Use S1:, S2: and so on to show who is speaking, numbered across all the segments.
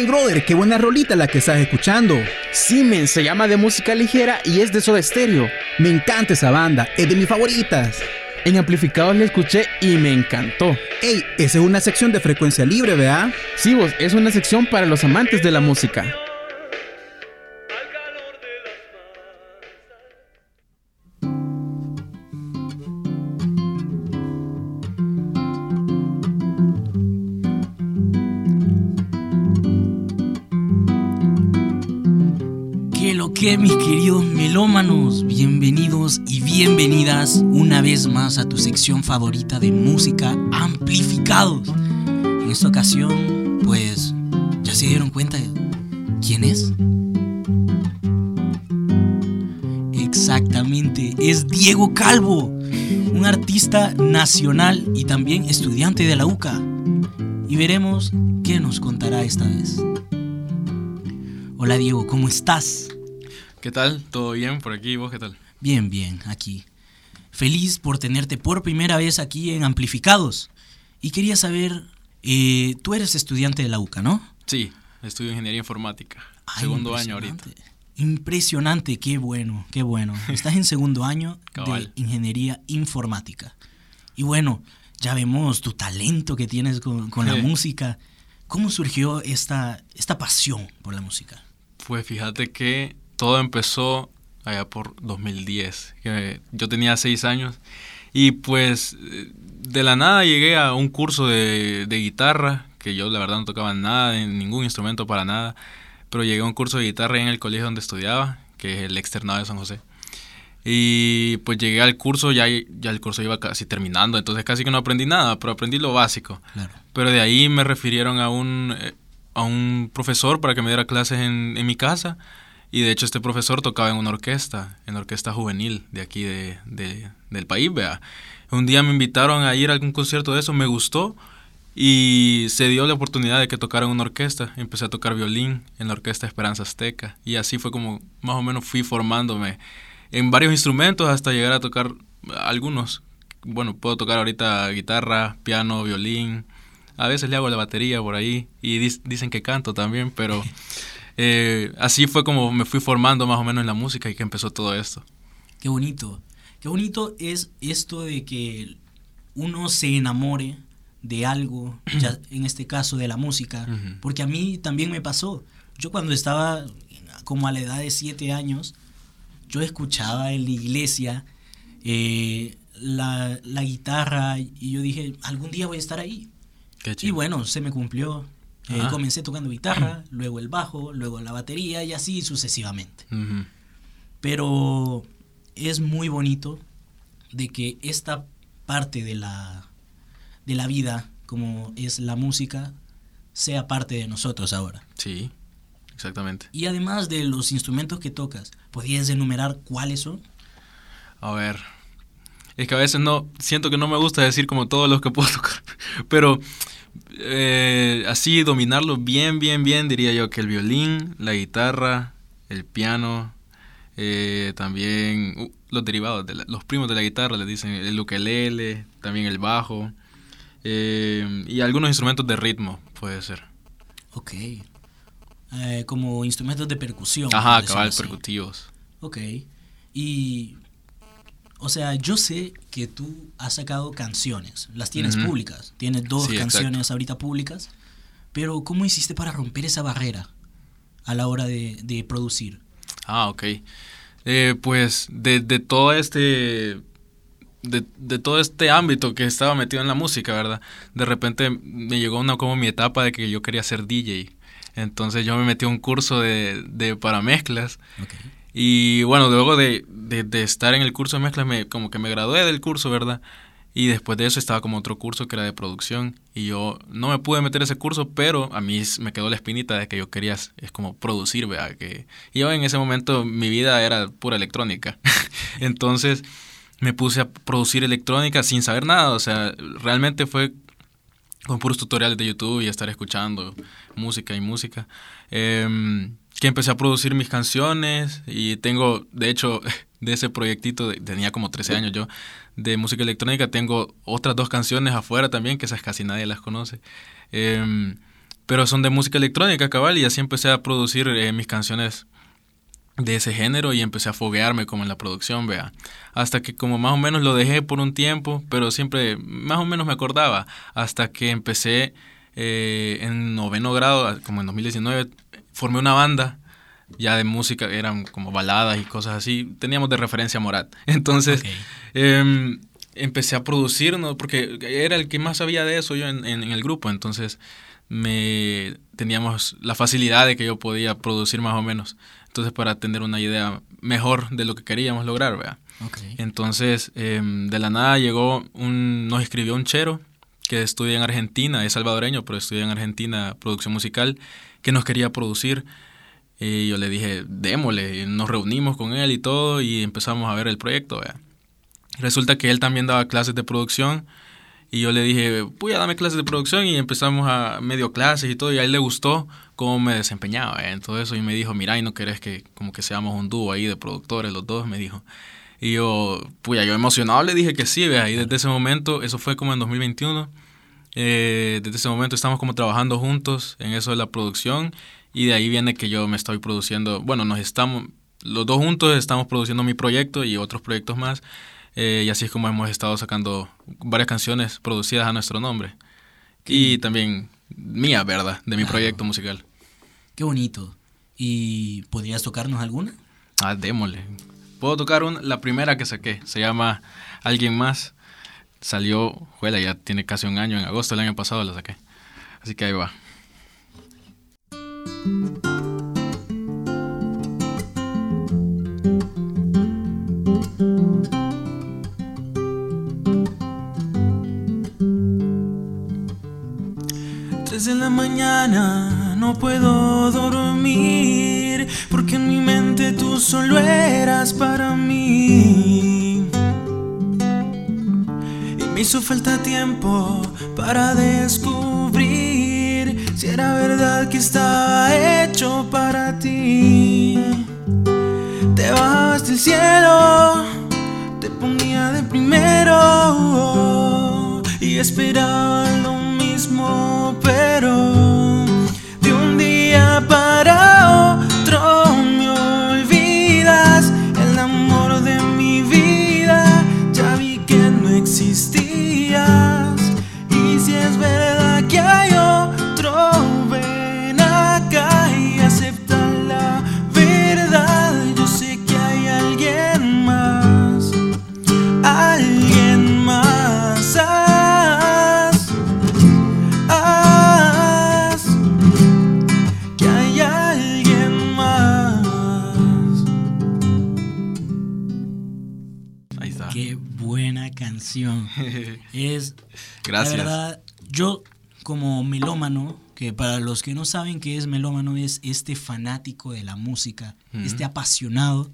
S1: Hey brother, qué buena rolita la que estás escuchando.
S2: Siemens se llama de música ligera y es de Soda Stereo.
S1: Me encanta esa banda, es de mis favoritas.
S2: En amplificados la escuché y me encantó.
S1: Ey, esa es una sección de frecuencia libre, ¿verdad?
S2: Sí, vos, es una sección para los amantes de la música.
S3: Melómanos? Bienvenidos y bienvenidas una vez más a tu sección favorita de música amplificados. En esta ocasión, pues, ¿ya se dieron cuenta quién es? Exactamente, es Diego Calvo, un artista nacional y también estudiante de la UCA. Y veremos qué nos contará esta vez. Hola Diego, ¿cómo estás?
S4: ¿Qué tal? ¿Todo bien por aquí? ¿Vos qué tal?
S3: Bien, bien, aquí. Feliz por tenerte por primera vez aquí en Amplificados. Y quería saber, eh, tú eres estudiante de la UCA, ¿no?
S4: Sí, estudio ingeniería informática.
S3: Ay,
S4: segundo año ahorita.
S3: impresionante. Qué bueno, qué bueno. Estás en segundo año de ingeniería informática. Y bueno, ya vemos tu talento que tienes con, con la música. ¿Cómo surgió esta, esta pasión por la música?
S4: Pues fíjate que todo empezó allá por 2010. que yo tenía seis años y pues eh, de la nada llegué a un curso de, de guitarra, que yo la verdad no tocaba nada, en ningún instrumento para nada, pero llegué a un curso de guitarra en el colegio donde estudiaba, que es el externado de San José. Y pues llegué al curso, ya, ya el curso iba casi terminando, entonces casi que no aprendí nada, pero aprendí lo básico.
S3: Claro.
S4: Pero de ahí me refirieron a un, eh, a un profesor para que me diera clases en, en mi casa. Y de hecho este profesor tocaba en una orquesta, en la orquesta juvenil de aquí de, de- del país, vea. Un día me invitaron a ir a algún concierto de eso, me gustó y se dio la oportunidad de que tocara en una orquesta. Empecé a tocar violín en la orquesta Esperanza Azteca y así fue como más o menos fui formándome en varios instrumentos hasta llegar a tocar algunos. Bueno, puedo tocar ahorita guitarra, piano, violín. A veces le hago la batería por ahí y dicen que canto también, pero eh, así fue como me fui formando más o menos en la música y que empezó todo esto.
S3: Qué bonito. Qué bonito es esto de que uno se enamore de algo, ya en este caso de la música, porque a mí también me pasó. Yo cuando estaba como a la edad de siete años, yo escuchaba en la iglesia eh, la, la guitarra y yo dije, algún día voy a estar ahí. Y bueno, se me cumplió. Eh,
S4: Ajá.
S3: comencé tocando guitarra, luego el bajo, luego la batería y así sucesivamente. Pero es muy bonito de que esta parte de la, de la vida, como es la música, sea parte de nosotros ahora.
S4: Sí, exactamente.
S3: Y además de los instrumentos que tocas, ¿podrías enumerar cuáles son?
S4: A ver. Es que a veces no, siento que no me gusta decir como todos los que puedo tocar, pero eh, así dominarlo bien, bien, bien, diría yo que el violín, la guitarra, el piano, eh, también uh, los derivados, de la- los primos de la guitarra, le dicen el ukelele, también el bajo, eh, y algunos instrumentos de ritmo, puede ser.
S3: Ok. Como instrumentos de percusión.
S4: Ajá, cabal, percutivos.
S3: Ok. Y, o sea, yo sé que tú has sacado canciones, las tienes
S4: Ujú.
S3: públicas, tienes dos
S4: Sí, exacto.
S3: canciones ahorita públicas, pero ¿cómo hiciste para romper esa barrera a la hora de, de producir?
S4: Ah, ok. Eh, pues de, de todo este de, de todo este ámbito que estaba metido en la música, ¿verdad? De repente me llegó una como mi etapa de que yo quería ser DJ. Entonces yo me metí a un curso de, de para mezclas.
S3: Ok.
S4: Y bueno, luego de, de, estar en el curso de mezclas, me, como que me gradué del curso, ¿verdad? Y después de eso estaba como otro curso que era de producción. Y yo no me pude meter ese curso, pero a mí me quedó la espinita de que yo quería, es como producir, ¿verdad? Que y yo en ese momento mi vida era pura electrónica. Entonces me puse a producir electrónica sin saber nada. O sea, realmente fue con puros tutoriales de YouTube y estar escuchando música y música. Em, que empecé a producir mis canciones y tengo, de hecho, de ese proyectito, tenía como 13 años yo, de música electrónica, tengo otras dos canciones afuera también, que esas casi nadie las conoce. Em, pero son de música electrónica, cabal, y así empecé a producir eh, mis canciones de ese género y empecé a foguearme como en la producción, vea. Hasta que como más o menos lo dejé por un tiempo, pero siempre más o menos me acordaba, hasta que empecé eh, en noveno grado, como en 2019, formé una banda ya de música, eran como baladas y cosas así. Teníamos de referencia a Morat. Entonces, em, empecé a producir, ¿no? porque era el que más sabía de eso yo en, el grupo. Entonces, me teníamos la facilidad de que yo podía producir más o menos. Entonces, para tener una idea mejor de lo que queríamos lograr, ¿verdad? Entonces, em, de la nada llegó un, nos escribió un chero que estudia en Argentina, es salvadoreño, pero estudia en Argentina producción musical, que nos quería producir. Y yo le dije, démosle, nos reunimos con él y todo y empezamos a ver el proyecto. Resulta que él también daba clases de producción y yo le dije, voy a darme clases de producción y empezamos a medio clases y todo y a él le gustó cómo me desempeñaba en todo eso y me dijo, mira, ¿y no querés que como que seamos un dúo ahí de productores los dos? Me dijo. Y yo, puya, yo emocionado le dije que sí, vea, y desde ese momento, eso fue como en 2021, eh, desde ese momento estamos como trabajando juntos en eso de la producción y de ahí viene que yo me estoy produciendo, bueno, nos estamos, los dos juntos estamos produciendo mi proyecto y otros proyectos más. Eh, y así es como hemos estado sacando varias canciones producidas a nuestro nombre. Y también mía, ¿verdad? De mi proyecto musical.
S3: Qué bonito. ¿Y podrías tocarnos alguna?
S4: Ah, démosle. Puedo tocar una, la primera que saqué. Se llama Alguien Más. Salió, juela, ya tiene casi un año. En agosto del año pasado la saqué. Así que ahí va.
S5: Desde la mañana no puedo dormir porque en mi mente tú solo eras para mí. Y me hizo falta tiempo para descubrir si era verdad que estaba hecho para ti. Te bajaste el cielo, te ponía de primero y esperaba lo mismo, pero yo
S3: como melómano, que para los que no saben qué es melómano, es este fanático de la música, este apasionado.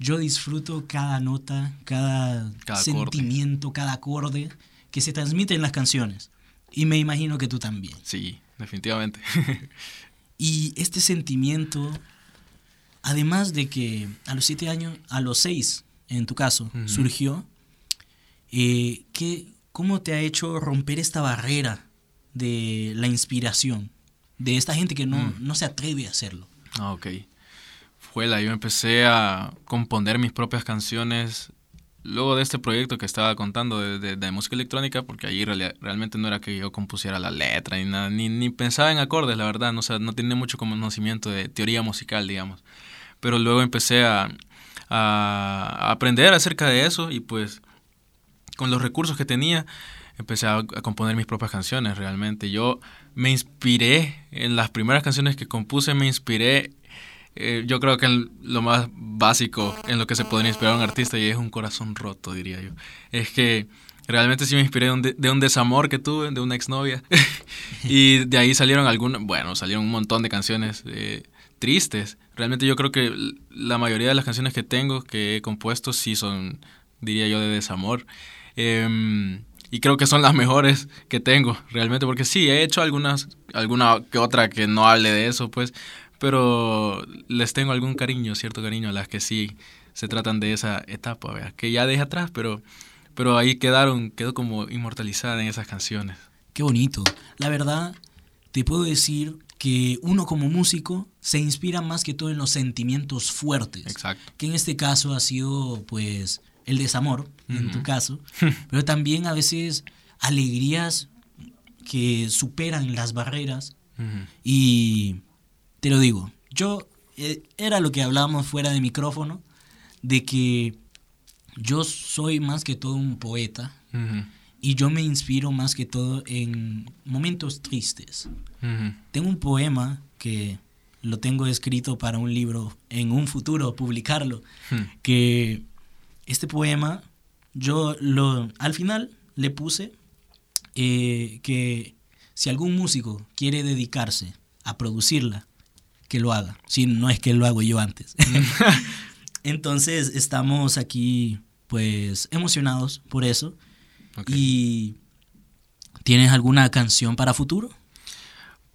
S3: Yo disfruto cada nota, cada, sentimiento, cada acorde que se transmite en las canciones. Y me imagino que tú también.
S4: Sí, definitivamente.
S3: y este sentimiento, además de que a los siete años, a los seis, en tu caso, surgió, eh, ¿cómo te ha hecho romper esta barrera de la inspiración de esta gente que no, mm. no se atreve a hacerlo.
S4: Ah, ok. Fue la, yo empecé a componer mis propias canciones luego de este proyecto que estaba contando de, de, música electrónica, porque allí realmente no era que yo compusiera la letra ni nada, ni, ni pensaba en acordes, la verdad, no, o no tenía mucho conocimiento de teoría musical, digamos. Pero luego empecé a, a aprender acerca de eso y pues con los recursos que tenía, empecé a, componer mis propias canciones realmente. Yo me inspiré en las primeras canciones que compuse, me inspiré, eh, yo creo que lo más básico en lo que se podría inspirar un artista y es un corazón roto, diría yo. Es que Realmente sí me inspiré de un, de, un desamor que tuve, de una exnovia. y de ahí salieron algunas, bueno, salieron un montón de canciones eh, tristes. Realmente yo creo que la mayoría de las canciones que tengo, que he compuesto, sí son, diría yo, de desamor. Em, y creo que son las mejores que tengo, realmente, porque sí, he hecho algunas, alguna que otra que no hable de eso, pues, pero les tengo algún cariño, cierto cariño a las que sí se tratan de esa etapa, que ya dejé atrás, pero, pero ahí quedaron, quedó como inmortalizada en esas canciones.
S3: Qué bonito. La verdad, te puedo decir que uno como músico se inspira más que todo en los sentimientos fuertes.
S4: Exacto.
S3: Que en este caso ha sido, pues, el desamor, en tu caso. pero también a veces alegrías que superan las barreras. Y te lo digo, yo eh, era lo que hablábamos fuera de micrófono, de que yo soy más que todo un poeta y yo me inspiro más que todo en momentos tristes. Tengo un poema que lo tengo escrito para un libro en un futuro, publicarlo, que este poema yo lo al final le puse eh, que si algún músico quiere dedicarse a producirla, que lo haga. Si no es que lo hago yo antes. Entonces estamos aquí pues emocionados por eso. ¿Y tienes alguna canción para futuro?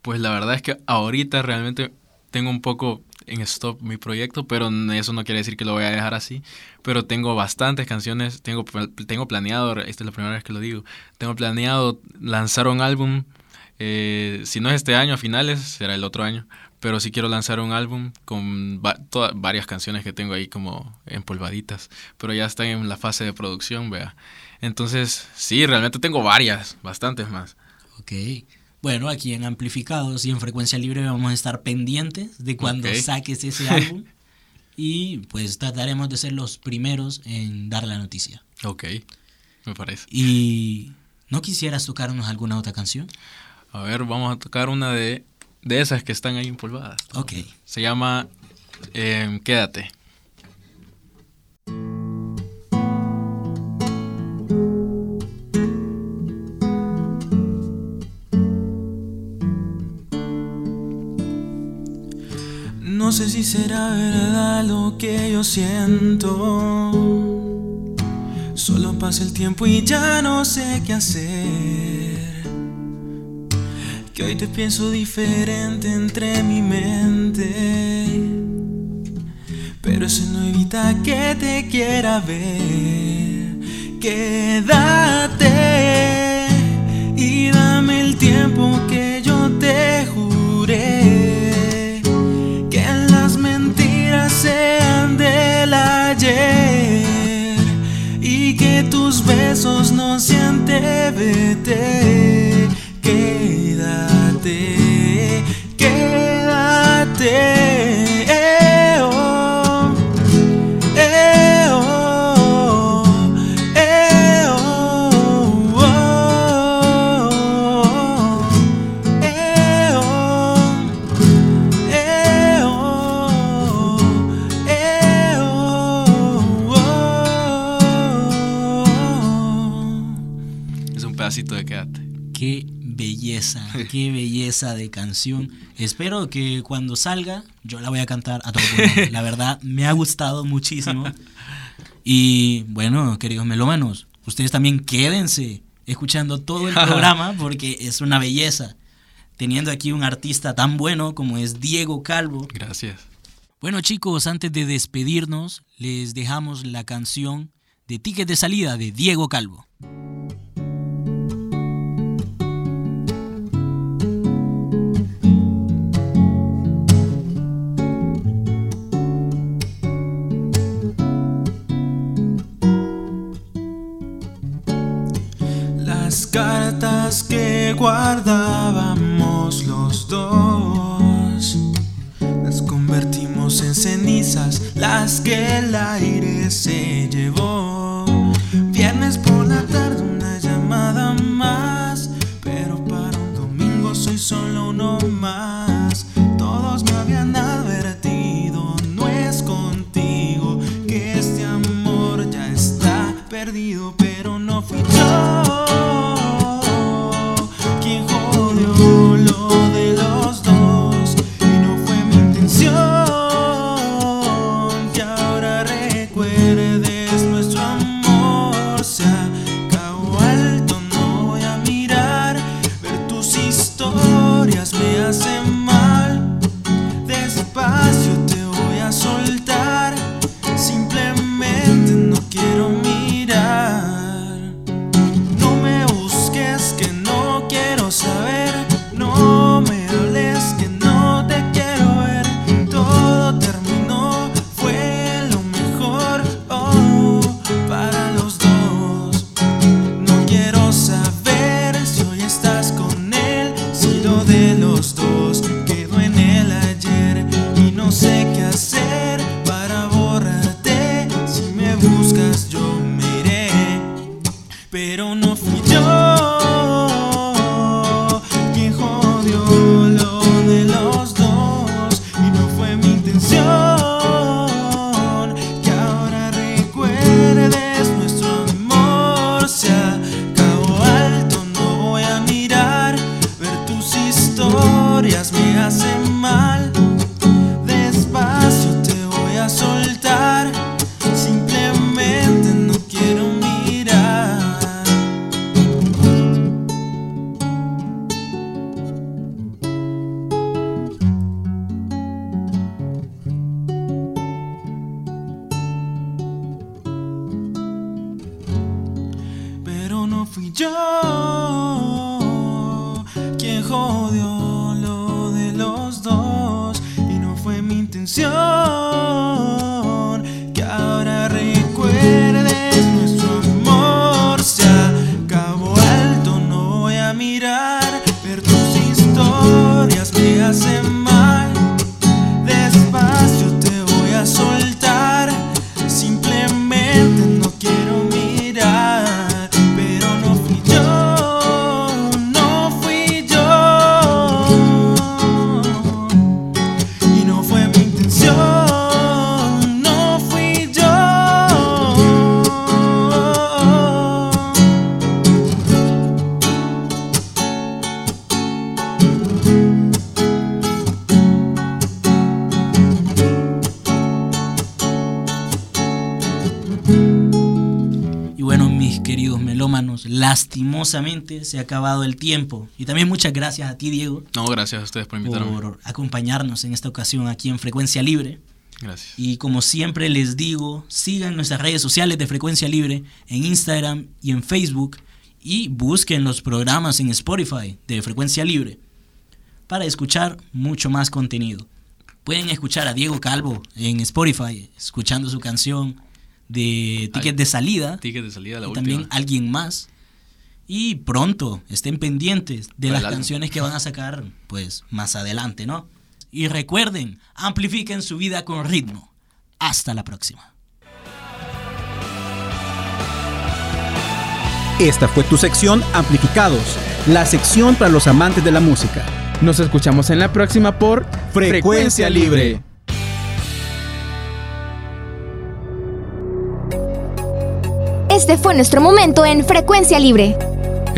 S4: Pues la verdad es que ahorita realmente tengo un poco en stop mi proyecto, pero eso no quiere decir que lo voy a dejar así. Pero tengo bastantes canciones, tengo, tengo planeado, esta es la primera vez que lo digo, tengo planeado lanzar un álbum, eh, si no es este año a finales, será el otro año, pero sí quiero lanzar un álbum con va- varias canciones que tengo ahí como empolvaditas, pero ya están en la fase de producción, vea. Entonces, sí, realmente tengo varias, bastantes más.
S3: Ok. Bueno, aquí en Amplificados y en Frecuencia Libre vamos a estar pendientes de cuando saques ese álbum. y pues trataremos de ser los primeros en dar la noticia.
S4: Ok, me parece.
S3: ¿Y no quisieras tocarnos alguna otra canción?
S4: A ver, vamos a tocar una de, de esas que están ahí empolvadas.
S3: Ok.
S4: Se llama em, Quédate.
S5: Sé si será verdad lo que yo siento. Solo pasa el tiempo y ya no sé qué hacer. Que hoy te pienso diferente entre mi mente. Pero eso no evita que te quiera ver. Quédate y dame el tiempo que
S4: every day. Pedacito de Quédate.
S3: Qué belleza, qué belleza de canción. Espero que cuando salga yo la voy a cantar a todo pulmón. La verdad, me ha gustado muchísimo. Y bueno, queridos melómanos, ustedes también quédense escuchando todo el programa porque es una belleza. Teniendo aquí un artista tan bueno como es Diego Calvo.
S4: Gracias.
S3: Bueno chicos, antes de despedirnos, les dejamos la canción de Ticket de Salida de Diego Calvo.
S5: Guardábamos los dos las convertimos en cenizas, las que el aire se llevó. Viernes por la tarde, una llamada más, pero para un domingo soy solo uno más. Pero no fui
S3: lastimosamente se ha acabado el tiempo. Y también muchas gracias a ti, Diego,
S4: No, gracias a ustedes por invitarme.
S3: por acompañarnos en esta ocasión aquí en Frecuencia Libre.
S4: Gracias.
S3: Y como siempre les digo, sigan nuestras redes sociales de Frecuencia Libre en Instagram y en Facebook y busquen los programas en Spotify de Frecuencia Libre para escuchar mucho más contenido. Pueden escuchar a Diego Calvo en Spotify, escuchando su canción de Ticket de Salida
S4: Ticket de salida, la
S3: y
S4: última.
S3: también alguien más. Y pronto estén pendientes de
S4: Para
S3: las canciones que van a sacar pues más adelante, ¿no? Y recuerden, amplifiquen su vida con ritmo. Hasta la próxima.
S1: Esta fue tu sección Amplificados, la sección para los amantes de la música.
S2: Nos escuchamos en la próxima por
S1: Frecuencia Libre.
S6: Este fue nuestro momento en Frecuencia Libre.